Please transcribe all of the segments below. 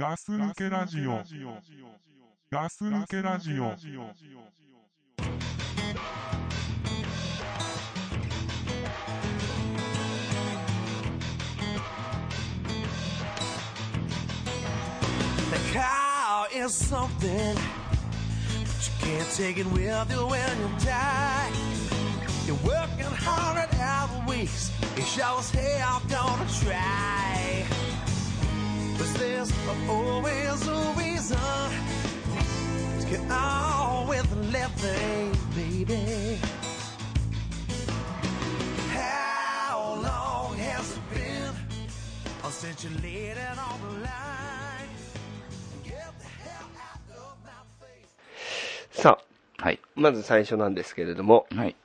ガス抜けラジオ。ガス抜けラジオ。 The car is something that you can't take it with you when you die. You're working hard hour weeks. You sure as hell gonna try. But there's always a reason to get on with living, baby. How long has it been since you laid it on the line? Get the hell out of my face. さあ、はい。まず最初なんですけれども、はい。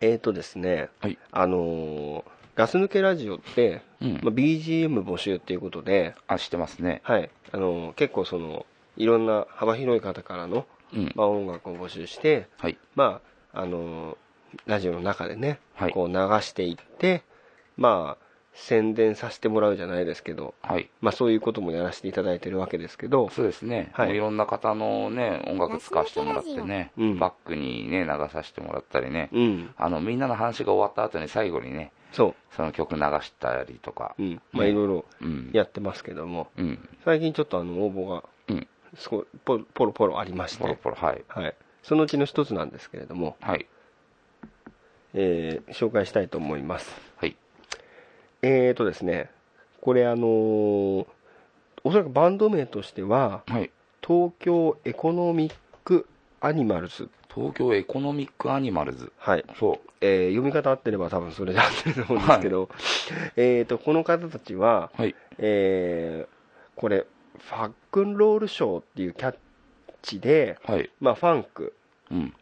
えーとですね、はい。あのーガス抜けラジオって、うんまあ、BGM 募集っていうことで、あ、してますね。はい、あのー結構その、いろんな幅広い方からの、うん。まあ、音楽を募集して、はい。まあ、あのーラジオの中でね、はいこう流していって、まあ、宣伝させてもらうじゃないですけど、はい。まあそういうこともやらせていただいてるわけですけど、そうですね。はいいろんな方のね、音楽使わせてもらってね、うんバックにね、流させてもらったりね、うん、あの、みんなの話が終わった後に最後にね、そその曲流したりとかう、う、ん、まあいろいろうん。やってますけども、うん。最近ちょっとあの応募がうん。すごいポロポロポロありまして、ポロポロ、はい。はい、そのうちの一つなんですけれども、はい。えー紹介したいと思います。はい。えーとですね、これあのーおそらくバンド名としては、はい。東京エコノミックアニマルズ、東京エコノミックアニマルズ。はいそえー読み方合ってれば多分それで合ってると思うんですけど、えーとこの方たちは、う。はい。えーこれ、ファックンロールショーっていうキャッチで、はい。まあ、ファンクうん。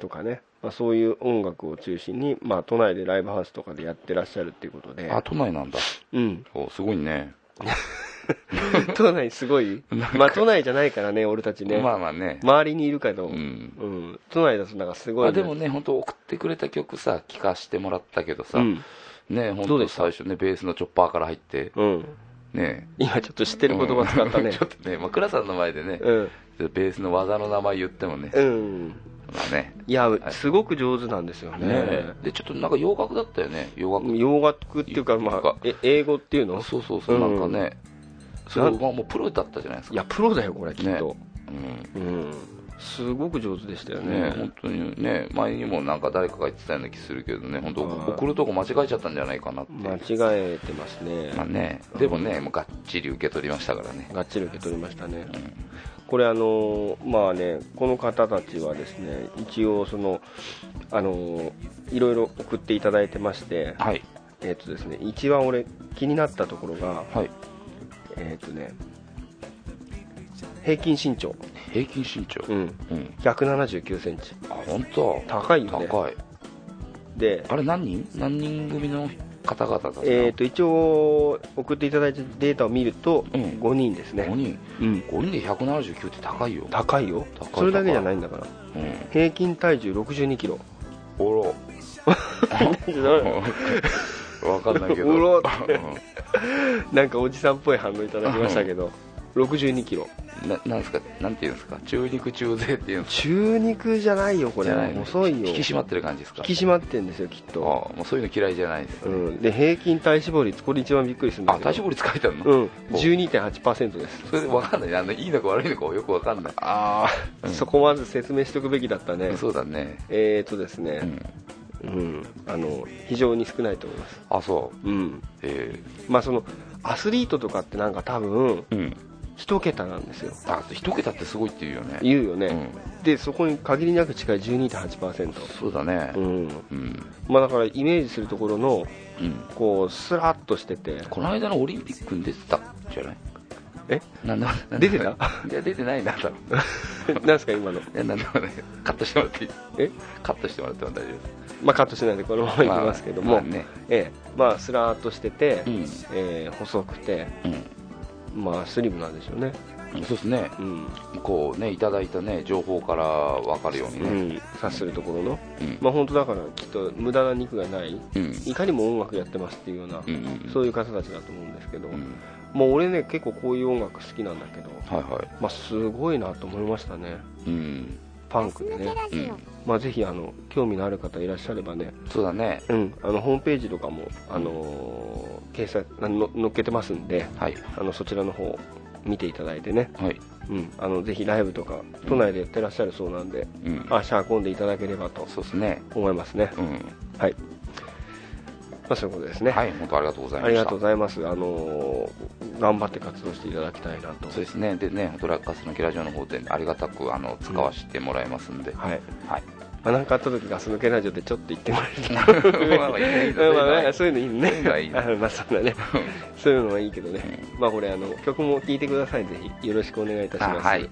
とかね、まあ、そういう音楽を中心に、まあ、都内でライブハウスとかでやってらっしゃるっていうことで、あ、都内なんだ。うん、おすごいね。都内すごい、まあ、都内じゃないからね、俺たちね、まあまあね。周りにいるけど、ううん。ん。都内だとなんかすごい、まあでもね、本当送ってくれた曲さ、聴かしてもらったけどさ、うん、ね、本当最初ね、ベースのチョッパーから入って、うん、ね、今ちょっと知ってる言葉使ったね。うん。ちょ、っとね、まあ、倉さんの前でね、うん、ベースの技の名前言ってもね、うん、まあね、いや、すごく上手なんですよね。ね。で、ちょっとなんか洋楽だったよね、洋楽。洋楽っていうか、まあ、え英語っていうの？そうそうそう、うんなんかね、そうまあもうプロだったじゃないですか。いや、プロだよ、これ、きっと。うんうん。すごく上手でしたよね、ね。本当にね、前にもなんか誰かが言ってたような気するけどね、本当、はい送るとこ間違えちゃったんじゃないかなって。間違えてますね。まあね、でもね、もうがっちり受け取りましたからね。がっちり受け取りましたね。これあのまあね、この方たちはですね、一応その、あのいろいろ送っていただいてまして、はい、えっ、とですね、一番俺気になったところが、はい。えっ、とね、平均身長、平均身長？うん、うん。179センチ。あ、本当？高いよね。高い。で、あれ何人？何人組の方々だったの？えー、と一応送っていただいたデータを見るとうん5人ですね、5人。うん、5人で179って高いよ。高いよ高いそれだけじゃないんだからうん。平均体重6 2キロおろ。わかんないけど。おろってう なんかおじさんっぽい反応いただきましたけど。6 2キロ。んななんですか、なんていうんですか、中肉中背っていうんですか。中肉じゃないよこれ。じゃないの？細いよ。引き締まってる感じですか？引き締まってんですよきっあと、もうそういうの嫌いじゃないですうね。ん、で平均体脂肪率これ一番びっくりするんだあ、けど。体脂肪率書いてあるの？うん。12.8%です。それでわかんない。あの、いいのか悪いのかよくわかんない。ああ、そこまず説明しておくべきだったね。そうだね。えーとですうね、ん。うん、あの非常に少ないと思いますあ、そう。うんえまあそのアスリートとかってなんか多分えうん。一桁なんですよあ、一桁ってすごいって言うよね。言うよね、うん。でそこに限りなく近い12.8%そうだねう。んうん。まあだからイメージするところのうん。こうスラッとしててこの間のオリンピックに出てたんじゃない？え？なんだ出てた？いや、出てないな、多分。なんですか今の？いや、なんでもない。カットしてもらっていい？え？カットしてもらっても大丈夫です。まあカットしないでこのままいきますけども、まあね。ええまあスラーっとしてて、うん。えー細くてうん。まあスリムなんでしょうねそうですね。うん、こうね、いただいたね、情報から分かるようにうね。ん、察するところのうん。まあ本当だからきっと無駄な肉がないうん。いかにも音楽やってますっていうような、うん。うん。そういう方たちだと思うんですけど、うん。もう俺ね結構こういう音楽好きなんだけど、はいはい。まあ、すごいなと思いましたね。うん。パンクでね、うん。まあ、ぜひあの興味のある方いらっしゃればね、そうだね。うん、あのホームページとかも、あのー掲載載っけてますんではい。あのそちらの方見ていただいてね、はい。うん、あのぜひライブとか都内でやってらっしゃるそうなんで、うん。足運んでいただければとそうですね。思いますね、うん。はい、まあ、そういうことですね、はい本当ありがとうございました。ありがとうございます、あのー頑張って活動していただきたいなと、そうですね。でね本当ラッカスのキラジオの方でありがたくあの使わせてもらいますんで、はい。はい。まあ、なんかあった時ガス抜けラジオでちょっと言ってもらえると まあ そういうのいいね。いいい。ね あまあそんなね。そういうのはいいけどね、まあこれあの曲も聴いてください。ぜひよろしくお願いいたします。あはい。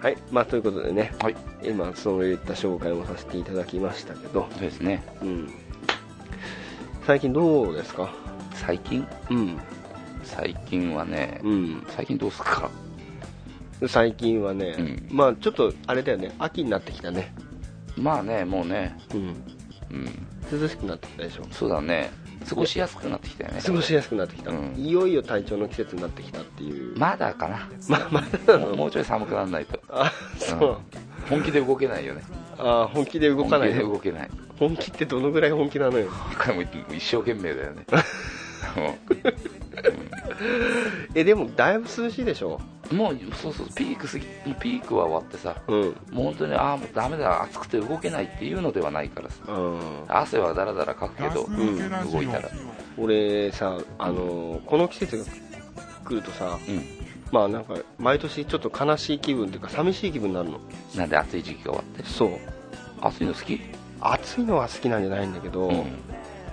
はい。まあということでね。はい。今そういった紹介もさせていただきましたけど、そうですね。うん、最近どうですか？最近？うん。最近はね、うん。最近どうすか？最近はね、うん。まあちょっとあれだよね。秋になってきたね。まあねもうね。うん。うん。涼しくなってきたでしょ。そうだね過ごしやすくなってきたよね。過ごしやすくなってきた、うん。いよいよ体調の季節になってきたっていう。まだかな？まあまだなの？もうちょい寒くならないと。あそう、うん。本気で動けないよね。あ本気で動かない本気での動けない。本気ってどのぐらい本気なのよ？一生懸命だよね。えでもだいぶ涼しいでしょ？うんもうそうそうピーク過ぎもうピークは終わってさうん。もう本当にああもうダメだ暑くて動けないっていうのではないからさ。うん。汗はだらだらかくけど、ガス抜けラジオ。動いたら。俺さあのこの季節が来るとさうん。まあなんか毎年ちょっと悲しい気分っていうか寂しい気分になるの。なんで暑い時期が終わって？そう。暑いの好き？暑いのは好きなんじゃないんだけど、うん。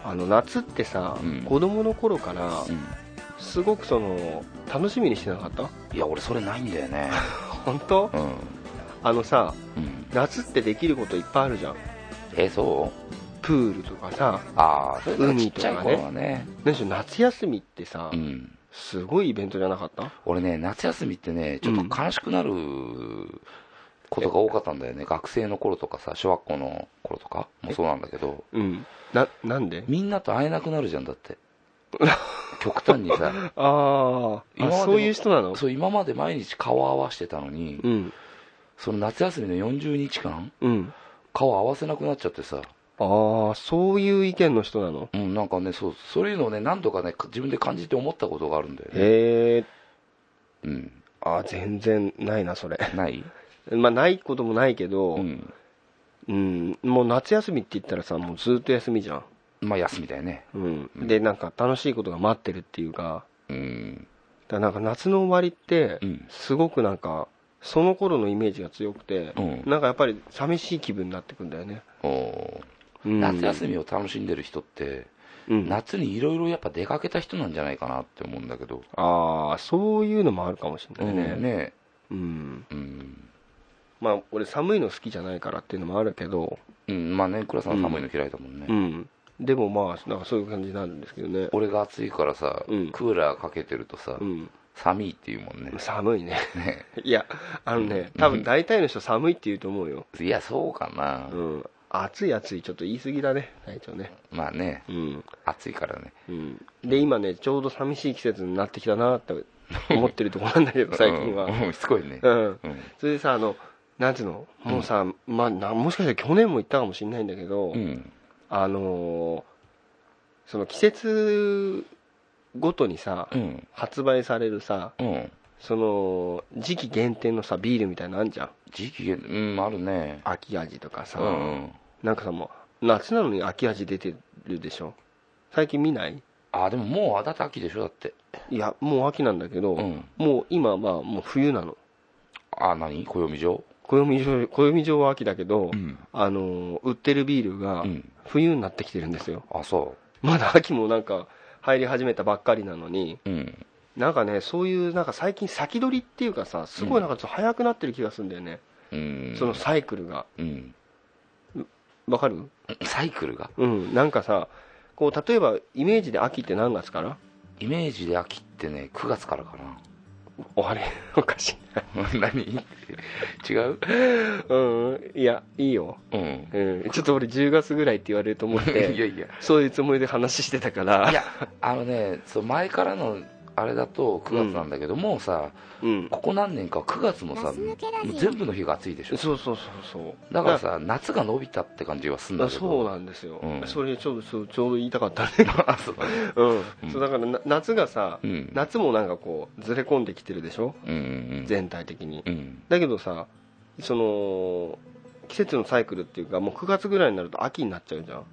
あの夏ってさ、うん。子供の頃からうん。すごくその楽しみにしてなかった？いや俺それないんだよね。本当？うん。あのさうん。夏ってできることいっぱいあるじゃん。えーそう？プールとかさああそれからち海とかね。ね。夏休みってさ、うん。すごいイベントじゃなかった？俺ね夏休みってねちょっと悲しくなることが多かったんだよね、学生の頃とかさ小学校の頃とかもそうなんだけど。うん。ななんで？みんなと会えなくなるじゃんだって 極端にさ ああそういう人なの？そう今まで毎日顔合わせてたのに、うん。その夏休みの40日間うん。顔合わせなくなっちゃってさ。ああそういう意見の人なの？うんなんかねそうそういうのをね何度かね自分で感じて思ったことがあるんだよね。へえうん。あー全然ないなそれ。ない？まあないこともないけど、ううんんもう夏休みって言ったらさもうずっと休みじゃん、まあ休みだよね。うん、でなんか楽しいことが待ってるっていうか。うん。だなんか夏の終わりってうん。すごくなんかその頃のイメージが強くて、うん。なんかやっぱり寂しい気分になってくんだよね、うん。夏休みを楽しんでる人って、うん、夏にいろいろやっぱ出かけた人なんじゃないかなって思うんだけど、ああそういうのもあるかもしれないね,、ね。うん、うん、まあ俺寒いの好きじゃないからっていうのもあるけど、うん、まあね倉さん寒いの嫌いだもんね、うん、でもまあなんかそういう感じになるんですけどね、俺が暑いからさ、うん。クーラーかけてるとさ、うん、寒いっていうもんね。寒いね。ね。いやあのね多分大体の人寒いって言うと思うよ、いやそうかな、うん、暑い暑いちょっと言い過ぎだね隊長ね。まあね。うん、暑いからね。うん、で今ねちょうど寂しい季節になってきたなって思ってるところなんだけど最近は。うん。うん。しつこいね。うん。うん。それでさあのなんていうの？もうさ、まあなもしかしたら去年も言ったかもしれないんだけど、うんあのーその季節ごとにさ、うん。発売されるさうん。その時期限定のさビールみたいなのあんじゃん。時期限うんあるね。秋味とかさ、うんうん。なんかさもう夏なのに秋味出てるでしょ？最近見ない？あでももうあだって秋でしょだって。いやもう秋なんだけど、うん。もう今はもう冬なの。あ何？暦状暦上暦上は秋だけど、うん。あのー売ってるビールがうん。冬になってきてるんですよ。あそまだ秋もなんか入り始めたばっかりなのにううん。なんかねそういうなんか最近先取りっていうかさすごいなんかちょっと早くなってる気がするんだよね、うん。そのサイクルが。うん。わかる？サイクルが？うん。なんかさこう例えばイメージで秋って何月から？イメージで秋ってね9月からかおあれおかしい。な 何？違う？なうん。いやいいよ、うん。うん、ちょっと俺10月ぐらいって言われると思っ いやていや。そういうつもりで話してたから。いやあのねそう前からのあれだと9月なんだけど、もうさうん。ここ何年か9月もさ全部の日が暑いでしょ。そうそうそうそう。だからさ夏が伸びたって感じはすんだけど。そうなんですよ、うん。それちょうどそうちょうど言いたかったね うん、うん。そうだからな夏がさ、うん。夏もなんかこうずれ込んできてるでしょ？うんうん全体的に、うん。だけどさその季節のサイクルっていうかもう9月ぐらいになると秋になっちゃうじゃん、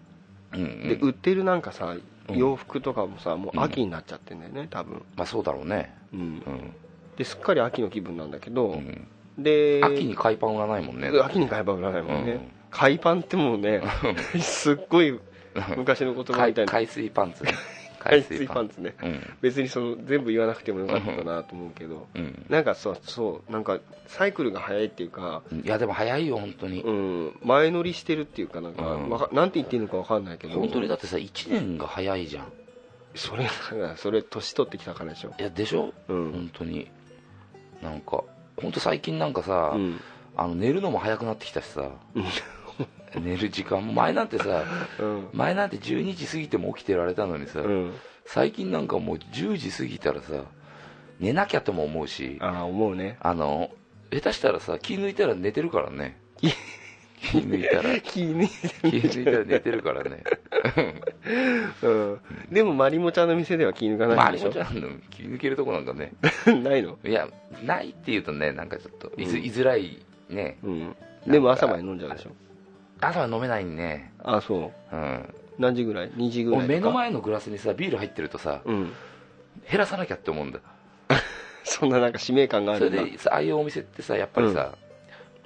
うんうん。で売ってるなんかさうん洋服とかもさもう秋になっちゃってんだよね多分、まあそうだろうね。うん。うん。ですっかり秋の気分なんだけど、うん。で秋に海パン売らないもんね。秋に海パン売らないもんね、うん。海パンってもうね すっごい昔の言葉みたいな。海海水パンツね海水パン。ツね。うん。別にその全部言わなくてもよかったなと思うけど、うん。なんかそうそうなんかサイクルが早いっていうか、いやでも早いよ本当に。うん、前乗りしてるっていうかなんか、うん。なんて言っていいのか分かんないけど。本当にだってさ1年が早いじゃん。それそれ年取ってきたからでしょ。いやでしょ？うん、本当に。なんか本当最近なんかさ、うん。あの寝るのも早くなってきたしさ 寝る時間も前なんてさうん。前なんて12時過ぎても起きてられたのにさ、うん。最近なんかもう10時過ぎたらさ寝なきゃとも思うしああ思うね。あの下手したらさ気抜いたら寝てるからね。気抜いたら。気抜いたら寝てるからね。うん。でもまりもちゃんの店では気抜かまないんでしょ？ありもちゃんの気抜けるとこなんかね。ないの？いやないっていうとねなんかちょっといずうん。居づらいね。うん。でも朝まで飲んじゃうでしょ？朝は飲めないねあそう。うん。何時ぐらい？2時ぐらい目の前のグラスにさビール入ってるとさうん。減らさなきゃって思うんだ。そんななんか使命感があそれるんだ。でさああいうお店ってさやっぱりさ、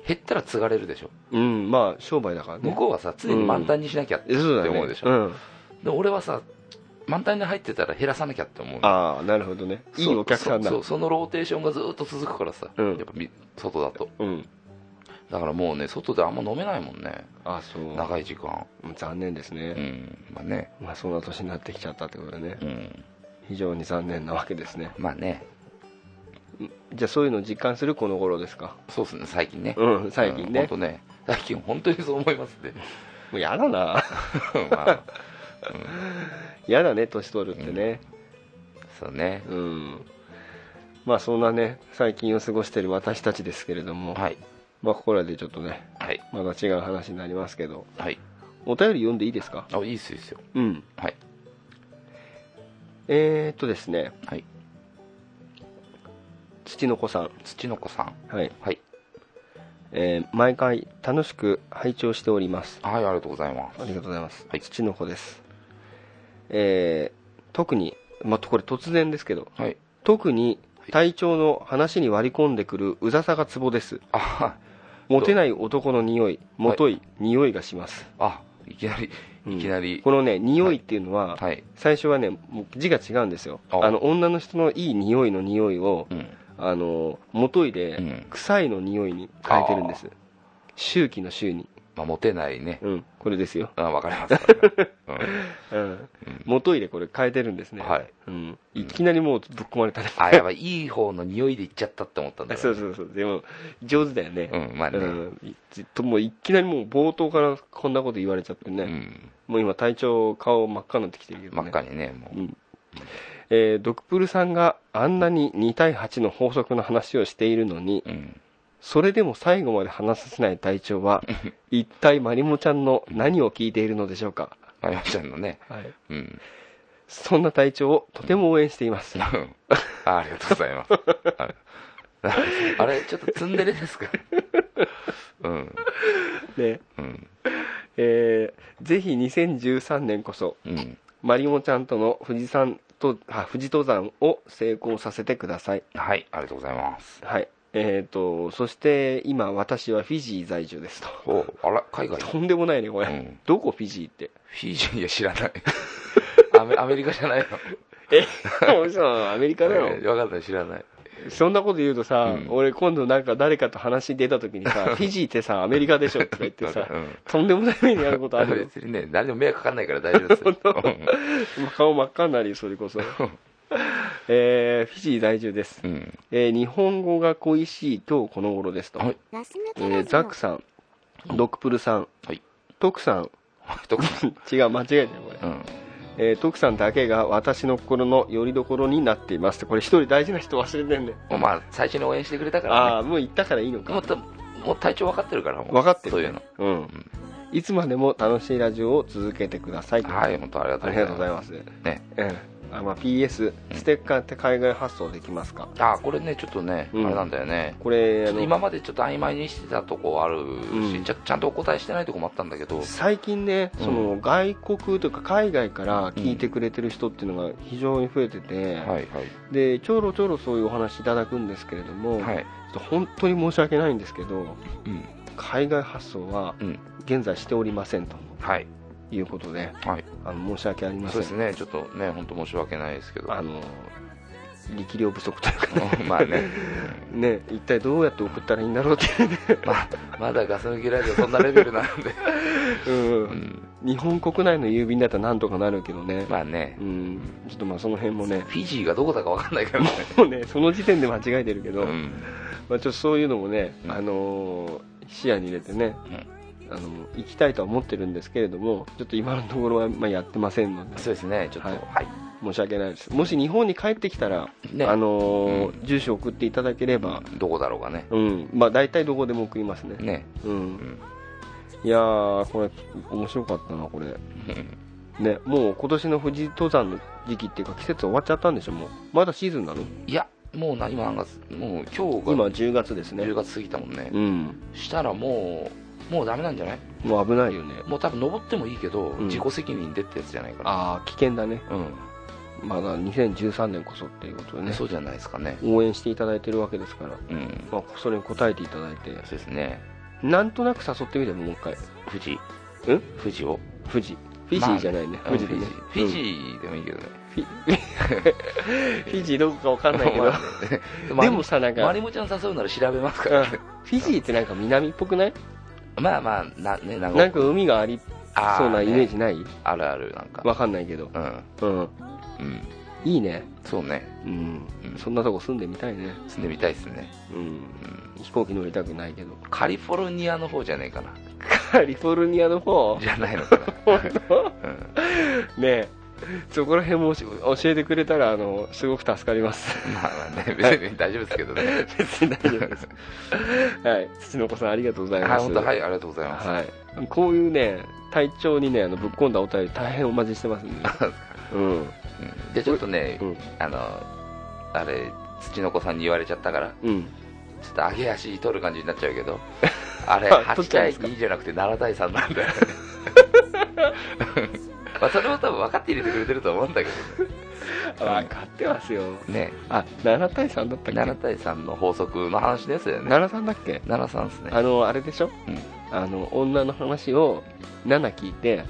減ったら継がれるでしょ？うんまあ商売だからね。向こうはさ常に満タンにしなきゃって思うでしょ、うん。で俺はさ満タンに入ってたら減らさなきゃって思うの。ああなるほどね。いいお客さんだ。そうそうそのローテーションがずっと続くからさ、うん。やっぱみ外だと。うんだからもうね外であんま飲めないもんね。あそう。長い時間。うん残念ですうね、んまあね。まあそんな年になってきちゃったってことでね。うん。非常に残念なわけですね。まあね。じゃあそういうのを実感するこの頃ですか？そうっすね最近ね。うん最近ね。本当ね。最近本当にそう思いますね。もうやだな。まあ。やだね年取るってね。そうね。うん、まあそんなね最近を過ごしてる私たちですけれども、はいまあここらでちょっとねはい。また違う話になりますけど。はい。お便り読んでいいですか？あいいっすいいっすよ。うん。はい。えー、っとですね。はい。土の子さん。土の子さん。はい、はい。えー毎回楽しく拝聴しております。はいありがとうございます。ありがとうございます、はい。土の子です。えー特にまあこれ突然ですけど。はい。特に体調の話に割り込んでくるうざさがツボです。あモテない男の匂いもとい、匂いがします。あいきなりうん。いきなり。このね匂いっていうのは、はい。最初はね字が違うんですよ。あ。あの女の人のいい匂いの匂いを、うん。あの元いで、うん。臭いの匂いに変えてるんです。周期の周にまあモテないね。うん。これですよ、あわかります。うん。元いでこれ変えてるんですね。はい、うん、いきなりもうぶっ込まれたね。あやばいいい方の匂いでいっちゃったって思ったんだ。そうそうそう。でも上手だよね。うんまあね。うん。いずっともういきなりもう冒頭からこんなこと言われちゃってね、うん。もう今体調顔真っ赤になってきてるけど、ね、真っ赤にねもう。うん。えードクプルさんがあんなに2対8の法則の話をしているのにうんそれでも最後まで話させない隊長は 一体マリモちゃんの何を聞いているのでしょうか、まゆみちゃんのね。はい、うん。そんな隊長をとても応援しています。あありがとうございます。はい。あれちょっとツンデレですか？うん。ね。うん。えーぜひ2013年こそうん。マリモちゃんとの富士山とあ富士登山を成功させてください。はいありがとうございます。はいえー、とそして今私はフィジー在住ですと。おあら海外とんでもないねこれ、うん。どこフィジーって？フィジーいや知らない。アメアメリカじゃないの？え嘘アメリカだよ。分かんない知らない。そんなこと言うとさ、うん。俺今度なんか誰かと話出た時にさ フィジーってさアメリカでしょとか言ってさ、うんとんでもない目にあることあるよ。別にね誰でも迷惑かかんないから大丈夫ですよ。顔真っ赤になりそれこそえーフィジー在住です、うん。えー日本語が恋しい今日この頃ですと、はい。えーザックさん。ドクプルさん。はい。トクさん。違う間違えたよこれ、うん。えー徳さんだけが私の心の拠り所になっていますこれ一人大事な人忘れてんねもうまあ最初に応援してくれたからね。ああもう言ったからいいのか。もうたもう体調分かってるからもう。分かってる。そういうの。うん。いつまでも楽しいラジオを続けてください。はい本当ありがとうありがとうございます。ね。ええあまあ、PS ステッカーって海外発送できますか、あこれねちょっとね、うん。あれなんだよね。これ今までちょっと曖昧にしてたとこあるし、うん。ちゃちゃんとお答えしてないとこもあったんだけど。最近ね、うん。その外国というか海外から聞いてくれてる人っていうのが非常に増えてて、はいはい。でちょろちょろそういうお話いただくんですけれども、はい。本当に申し訳ないんですけどうん。海外発送はうん。現在しておりませんと。はいいうことではい。あの申し訳ありません。そうですね。ちょっとね本当申し訳ないですけど。あの力量不足というか。ね まあね。ね一体どうやって送ったらいいんだろうっていうね、まあまだガス抜きラジオそんなレベルなんで、うん。うん、日本国内の郵便だったらなんとかなるけどね、まあね。うん、ちょっとまあその辺もね。フィジーがどこだか分かんないから。ねもうねその時点で間違えてるけど、うん。まあ、ちょっとそういうのもね、うん。あのー視野に入れてね、あの行きたいとは思ってるんですけれどもちょっと今のところはまあやってませんので。そうですねちょっとははい。い、申し訳ないです。もし日本に帰ってきたら、ね。あのーうん。住所送っていただければ、どこだろうがね。うん。まあ、大体どこでも送りますね。ね。うん。うん。いやーこれ面白かったなこれ。ねもう今年の富士登山の時期っていうか季節終わっちゃったんでしょもう。まだシーズンなの？いやもうな今何月もう今日今が10月ですね。10月過ぎたもんね、うん。したらもうもうダメなんじゃない？もう危ないよね。もう多分登ってもいいけど、うん。自己責任でってやつじゃないかなああ危険だね。うん、まだ2013年こそっていうことでね。そうじゃないですかね。応援していただいてるわけですから、うん。まあ、それに応えていただいて。そうですね。なんとなく誘ってみてももう一回。富士うん富士を。富士フィジーじゃないね、まあ富士でね。フィジーでもいいけどね、フィフィジーどこかわかんないけど。まあでもさなんか。マリモちゃん誘うなら調べますかうんらね、フィジーってなんか南っぽくない？まあまあなねなんなんか海がありあそうなイメージねない？あるあるなんか。わかんないけど。うん。うん。うん。いいね。そうね。うん。うん。そんなとこ住んでみたいね。住んでみたいですね、うん。うん、飛行機乗りたくないけど。カリフォルニアの方じゃねえかな。カリフォルニアの方？じゃないのかな、ねえ そこら辺もし教えてくれたらあのすごく助かります。まあまあね別に大丈夫ですけどね。別に大丈夫です。はい。土の子さんありがとうございはいます本当はいありがとうございます、はい。こういうね体調にねあのぶっ込んだお便り大変お待ちしてますんで。うん。うん。じゃあちょっとね、うん。あのあれ土の子さんに言われちゃったからうん。ちょっと上げ足取る感じになっちゃうけど あれあ取っ8ちゃうんですか？対2じゃなくて7対3なんだよねまあそれも多分分かって入れてくれてると思うんだけ 分かってますよ。どね。ねあ7対3だったっけ？7対3の法則の話ですよね。73だっけ？73ですね。あのあれでしょ？うん。あの女の話を7聞いて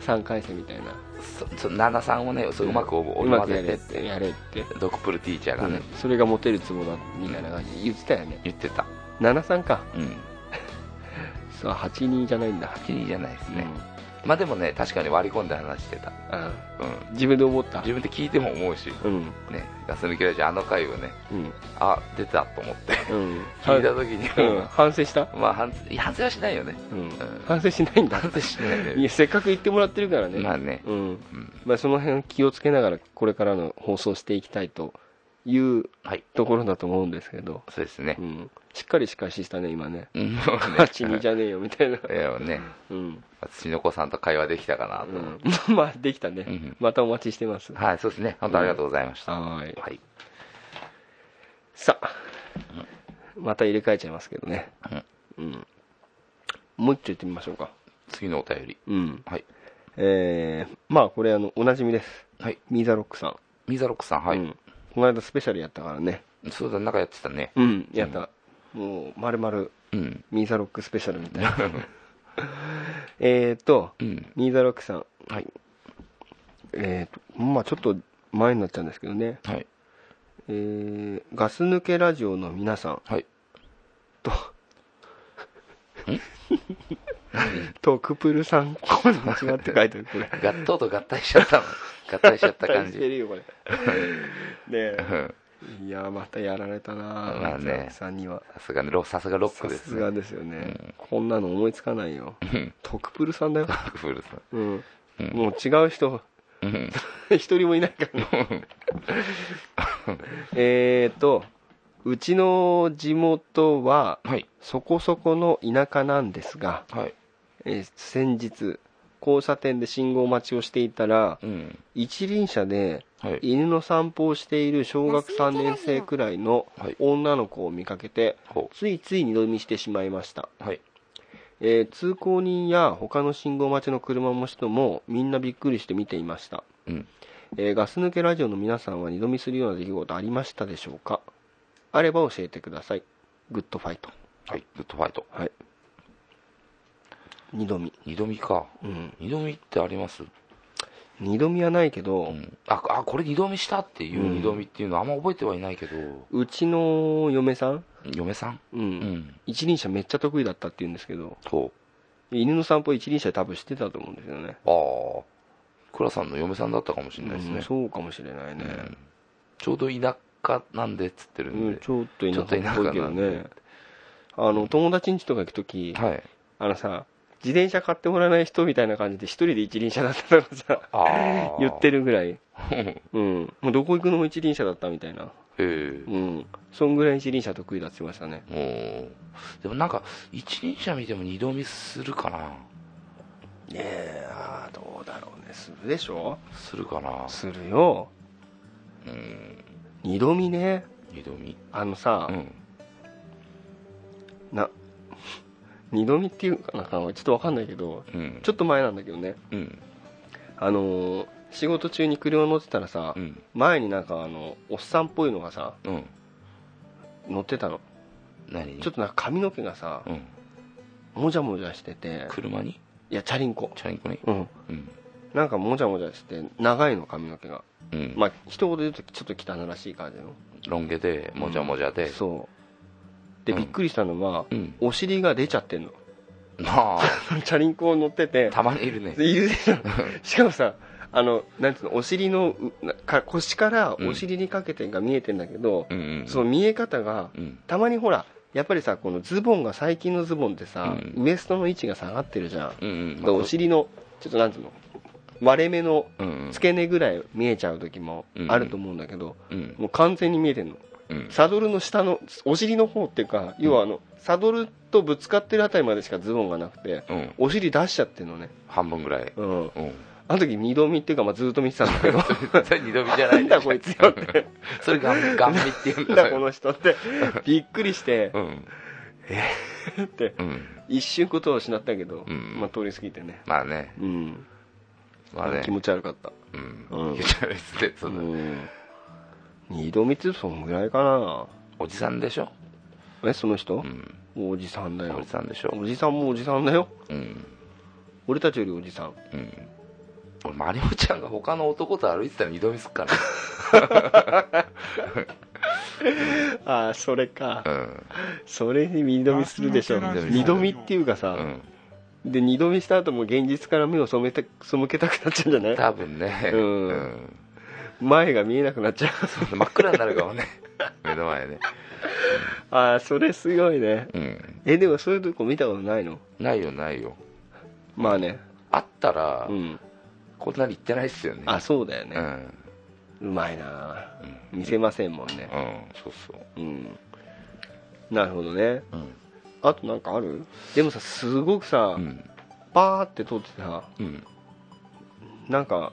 3回戦みたいな。そそ73をねそううまくう織りまくやれっ交ぜてって。てやれって。ドクプルティーチャーがね、うん。それがモテるツボだみたいな感じで言ってたよね。言ってた。73か。うん。そう82じゃないんだ。82じゃないですね、うんまあでもね確かに割り込んで話してた、あうん、自分で思った。自分で聞いても思うし。うん。ね。ガス抜きラジオあの回をねうん。あ出たと思って。うん。聞いた時に。うん。も反省した？う、まあ反省いや反省はしないよね。うん。反省しないんだ。反省しないいね。やせっかく言ってもらってるからね。まあね。うんうん。まあその辺気をつけながらこれからの放送していきたいというはいところだと思うんですけど。そうですね。うん。しっかり仕返ししたね今ね。うん。もうね82じゃねえよみたいな。いやね。うん。土の子さんと会話できたかなと。うん。まあできたね。うん。またお待ちしてます。はいそうですね。本当ありがとうございました、はい。はい。さあ。また入れ替えちゃいますけどね。うん。もう一丁言ってみましょうか。次のお便り。うん。はい。えーまあこれあのおなじみです。はい。ミーザロックさん。ミザロックさんはい、うんこの間スペシャルやったからね。そうだなんかやってたね。うんやった。もう丸々うん。ミーザロックスペシャルみたいな。えっとうん。ミーザロックさん。はい。えーとまあちょっと前になっちゃうんですけどね。はい。えーガス抜けラジオの皆さん。はい。と とクプルさんこれ間違って書いてるこれ。ガットと合体しちゃったの合体しちゃった感 してじるよこれ。ねうん。えいやまたやられたなまあね。さんには。さすがねロさすがロックさですすがねですよね、こんなの思いつかないよ。うん。トクプルさんだよ、クプルさん。うん、うん。もう違う人。うん。一人もいないからね。えーとうちの地元ははい。そこそこの田舎なんですが、はいえー先日交差点で信号待ちをしていたらうん。一輪車ではい。犬の散歩をしている小学3年生くらいのはい。女の子を見かけてほついつい二度見してしまいました、うはい。えー通行人や他の信号待ちの車の人もみんなびっくりして見ていました、うん。えーガス抜けラジオの皆さんは二度見するような出来事ありましたでしょうか？あれば教えてください。グッドファイト。はい。グッドファイト。はい二度見。二度見か。うん。二度見ってあります？二度見はないけど、うん。ああこれ二度見したっていううん。二度見っていうのはあんま覚えてはいないけど。うちの嫁さん、嫁さん？うん。うん。一輪車めっちゃ得意だったって言うんですけどほ犬の散歩一輪車多分知ってたと思うんですよね。うああ倉さんの嫁さんだったかもしれないですね。うんそうかもしれないね、うん。ちょうど田舎なんでっつってるうんんで、ちょっと田舎っぽいけどね。あの友達ん家とか行く時、はい。あのさ自転車買ってもらわない人みたいな感じで一人で一輪車だったのがさ言ってるるぐらい。へ うん。もうどこ行くのも一輪車だったみたいな。えうん。そんぐらい一輪車得意だって言ってましたね。でもなんか一輪車見ても二度見するかな。ねえあーどうだろうね。するでしょ？するかな。するよ。うん。二度見ね。二度見。あのさ、うん二度見っていうかなちょっとわかんないけどうん。ちょっと前なんだけどね。うん。あのー仕事中に車乗ってたらさ、うん。前になんかあのおっさんっぽいのがさうん。乗ってたの。何？ちょっとなんか髪の毛がさうん。もじゃもじゃしてて。車に？いやチャリンコ。チャリンコに？うん。うん。なんかもじゃもじゃして長いの髪の毛が。うん。まあ一言で言うとちょっと汚らしい感じの。ロン毛でもじゃもじゃで。そうでうん。びっくりしたのは、うん。お尻が出ちゃってんの。まあ。チャリンコを乗ってて。たまにいるね。いるでしょ。しかもさあのなんつうのお尻のうなか腰からお尻にかけてが見えてんだけど、うんうんその見え方がうん。たまにほらやっぱりさこのズボンが最近のズボンってさ、うん。ウエストの位置が下がってるじゃん、うんうん。だからお尻のちょっとなんつうの割れ目のうんうん。付け根ぐらい見えちゃう時もあると思うんだけど、うん。もう完全に見えてんの。うんサドルの下のお尻の方っていうか要はあのサドルとぶつかってるあたりまでしかズボンがなくてうん。お尻出しちゃってんのね。半分ぐらい。うん。うん。あの時二度見っていうか、まあ、ずっと見てたんだけど。二度見じゃなないんだこいつよって。それガンガン見って言うんだだこの人ってびっくりしてうん。ってうん。一瞬ことを失ったけど、うん。まあ、通り過ぎてね。まあね。うん、まあね。気持ち悪かった。うん。うん。気持ち悪いですねそだうんん二度見ってそんぐらいかな。おじさんでしょ？えその人？う、ん。おじさんだよ。おじさんでしょ。おじさんもおじさんだよ。うん。俺たちよりおじさん。うん。俺マリモちゃんが他の男と歩いてたら二度見すっから ああそれか。うん。それに二度見するでしょ。ガス抜けラジオ二度見っていうかさ、うん。で二度見した後も現実から目を背めて背けたくなっちゃうんじゃない？多分ね。うん。うん前が見えなくなっちゃう。真っ暗になるかもね。目の前ねああそれすごいね。うん。えでもそういうとこ見たことないの？ないよないよ。まあね。あったらうん。こんなに言ってないっすよね。あそうだよね、うん。うまいな。見せませんもんね。うんそうそう。うん。なるほどね。うん。あとなんかある？でもさすごくさ、うん。パーって撮ってさうん。なんか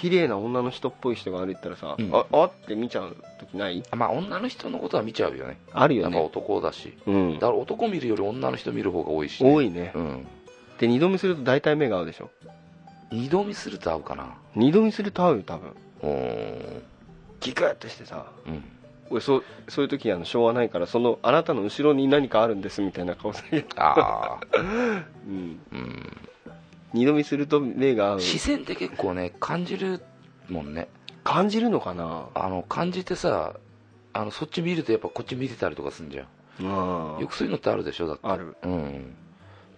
綺麗な女の人っぽい人が歩いてたらさ、うん。ああって見ちゃう時ない？まあ女の人のことは見ちゃうよね。あるよね。男だし。うん。だから男見るより女の人見る方が多いしね。多いね。うん。で二度見すると大体目が合うでしょ？二度見すると合うかな。二度見すると合うよ多分。ギクッとしてさ。うん。俺そうそういう時あのしょうがないからそのあなたの後ろに何かあるんですみたいな顔される、ああ うん、うん二度見すると目が合う。視線って結構ね感じるもんね。感じるのかな？あの感じてさあのそっち見るとやっぱこっち見てたりとかすんじゃん。うんよくそういうのってあるでしょ？だって。ある。うん。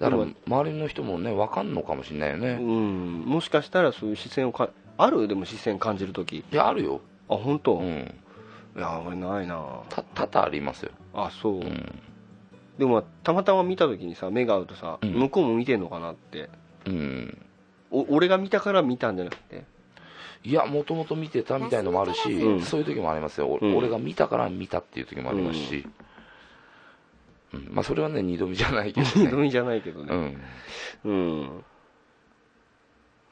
だから周りの人もね分かんのかもしれないようねん。もしかしたらそういう視線をかある？でも視線感じる時。いやあるよ。あ本当、いうんや俺ないな。た多々ありますよ。あそう、うん。でもたまたま見た時にさ目が合うとさ、うん。向こうも見てんのかなってうん。お俺が見たから見たんじゃなくて？いやもともと見てたみたいのもあるし、うん。そういう時もありますよ、おうん。俺が見たから見たっていう時もありますし、うん。まあ、それはね二度見じゃないけどね。二度見じゃないけどね。うん。うん。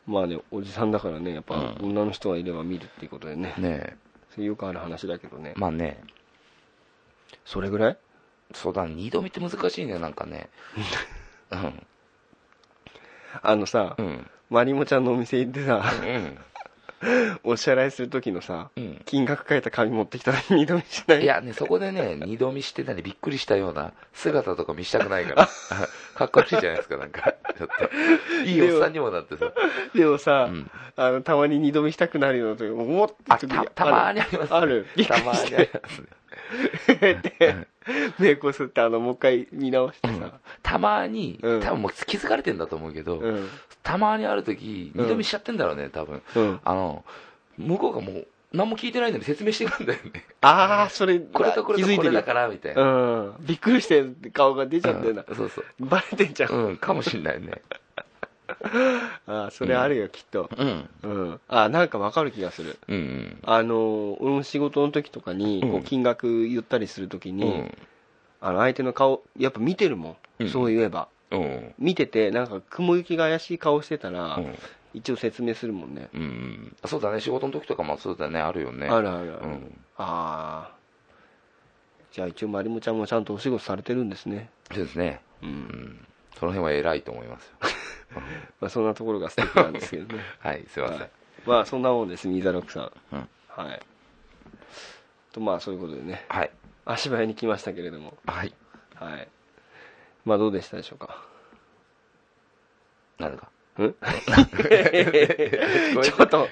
まあねおじさんだからねやっぱうん。女の人がいれば見るっていうことでね。ねそれよくある話だけどね。まあね。それぐらい？そうだ二度見って難しいねなんかね。うんあのさうんまりもちゃんのお店行ってさうんお支払いする時のさうん金額書いた紙持ってきたら二度見しない？いやね、そこでね、二度見してたりびっくりしたような姿とか見したくないから。かっこ悪いじゃないですか、なんか。ちょっと。いいおっさんにもなってさ。でもさ、うんあのたまに二度見したくなるような時思った、たまにあります。あるたまにありてますね。で目こすってあのもう一回見直してさ、たまに、うん。多分もう気づかれてんだと思うけど、うん。たまにある時、二度見しちゃってんだろうね、多分。うん、あの、向こうがもう、何も聞いてないのに説明してくるんだよね。ああそれこれとこれ気づいてる。よとこれだから、みたいな。うん。びっくりして顔が出ちゃってんだ、うんそうそう。バレてんじゃん、うん、かもしんないね。ああそれあるよ、きっと。うん。うん。あなんかわかる気がする。うんうん。あの俺も仕事の時とかにこううん金額言ったりする時うに、ん。あの相手の顔やっぱ見てるもん、うん。そう言えば。うん。見ててなんか雲行きが怪しい顔してたら、うん。一応説明するもんね、うん、そうだね。仕事の時とかもそうだね。あるよね。あるあるある、うん。ああじゃあ一応まりもちゃんもちゃんとお仕事されてるんですね。そうですね。う、うんん。その辺は偉いと思いますよ まあ、そんなところが素敵なんですけどね。はいすいません、はい。まあそんなもんですミザロックさん、うん。はい。とまあそういうことでね。はい。足早に来ましたけれども。はい。はい。まあどうでしたでしょうか？なんだ？かん？ちょっと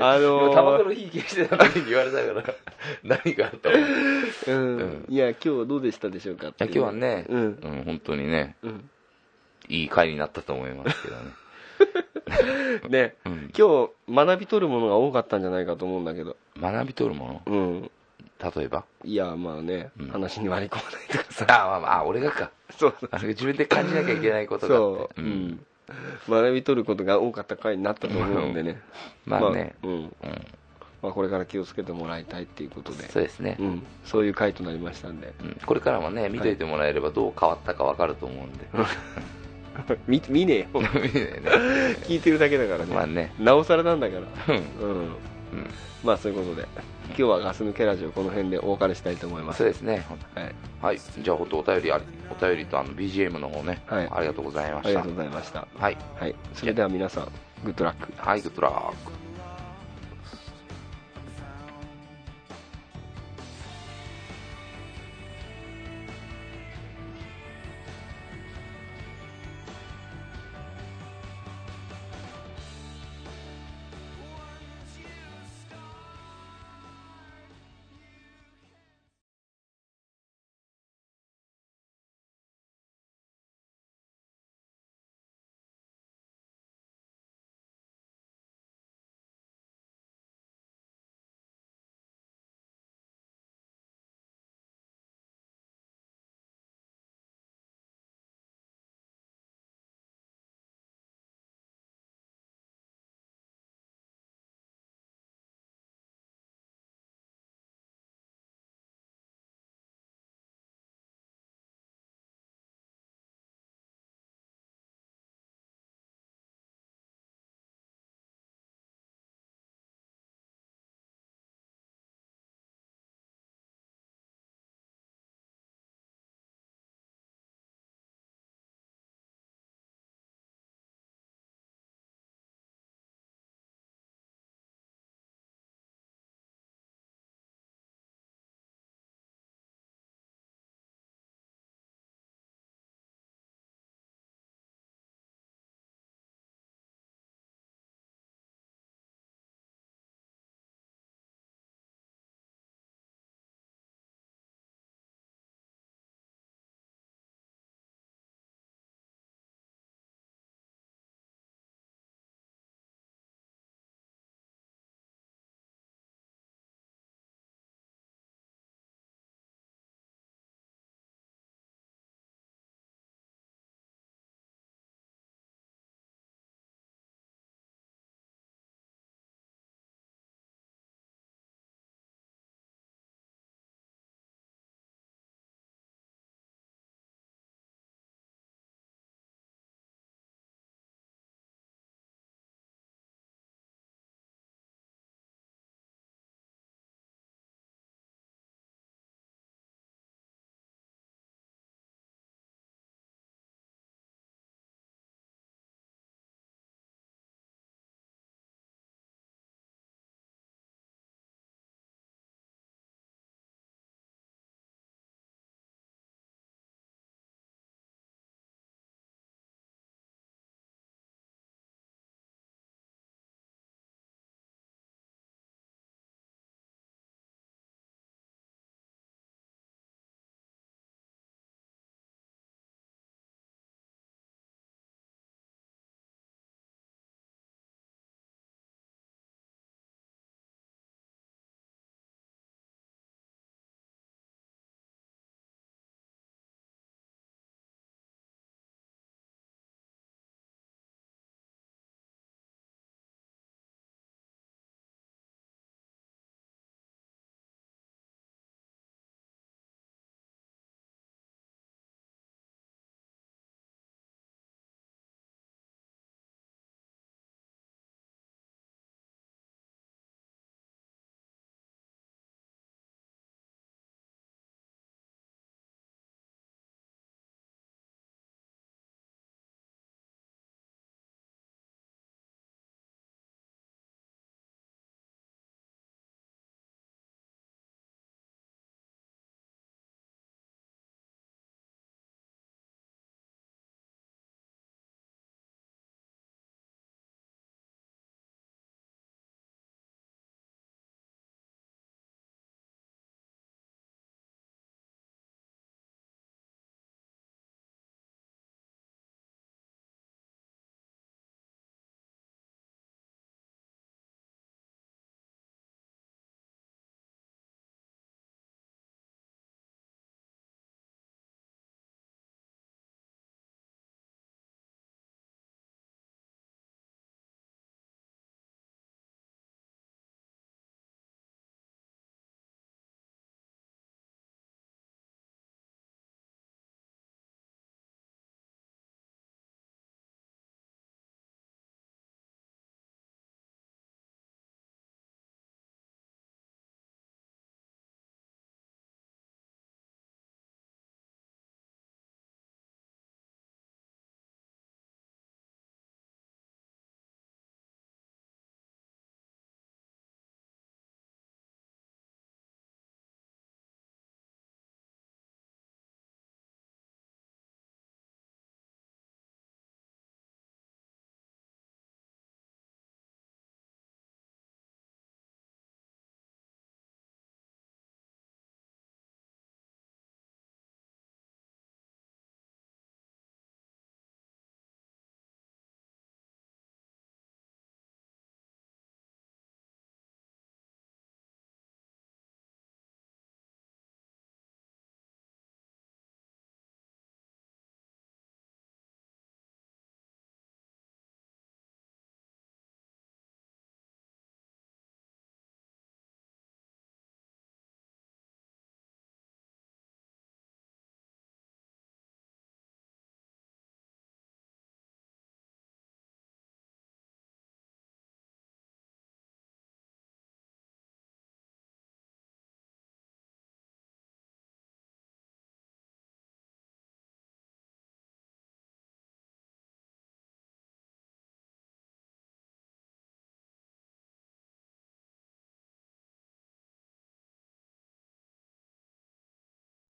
あのータバコの火消してた時に言われたから何があったの？いうん、うん。いや今日はどうでしたでしょうかってやいう今日はね、うん。うん、本当にね。うんいい回になったと思いますけどね、ね。うん、今日学び取るものが多かったんじゃないかと思うんだけど。学び取るもうん。の例えば？いやまあね、うん。話に割り込まないとかさ。あまあまあ俺がか。そうあ自分で感じなきゃいけないことがあって。そう、うん。学び取ることが多かった回になったと思うんでね。まあね、まあうん。うん、まあ、これから気をつけてもらいたいっていうことで。そうですね、うん、そういう回となりましたんで。うん。これからもね見といてもらえればどう変わったか分かると思うんで、見見ねえよ。聞いてるだけだからね,、まあね。なおさらなんだから。うん。うん。まあそういうことで今日はガス抜けラジオこの辺でお別れしたいと思います。そうですね。はい、はい。じゃあ本当お便りありお便りとあの BGM の方ね、はい。ありがとうございました。ありがとうございました。はい。はい。それでは皆さんグッドラックはいグッドラック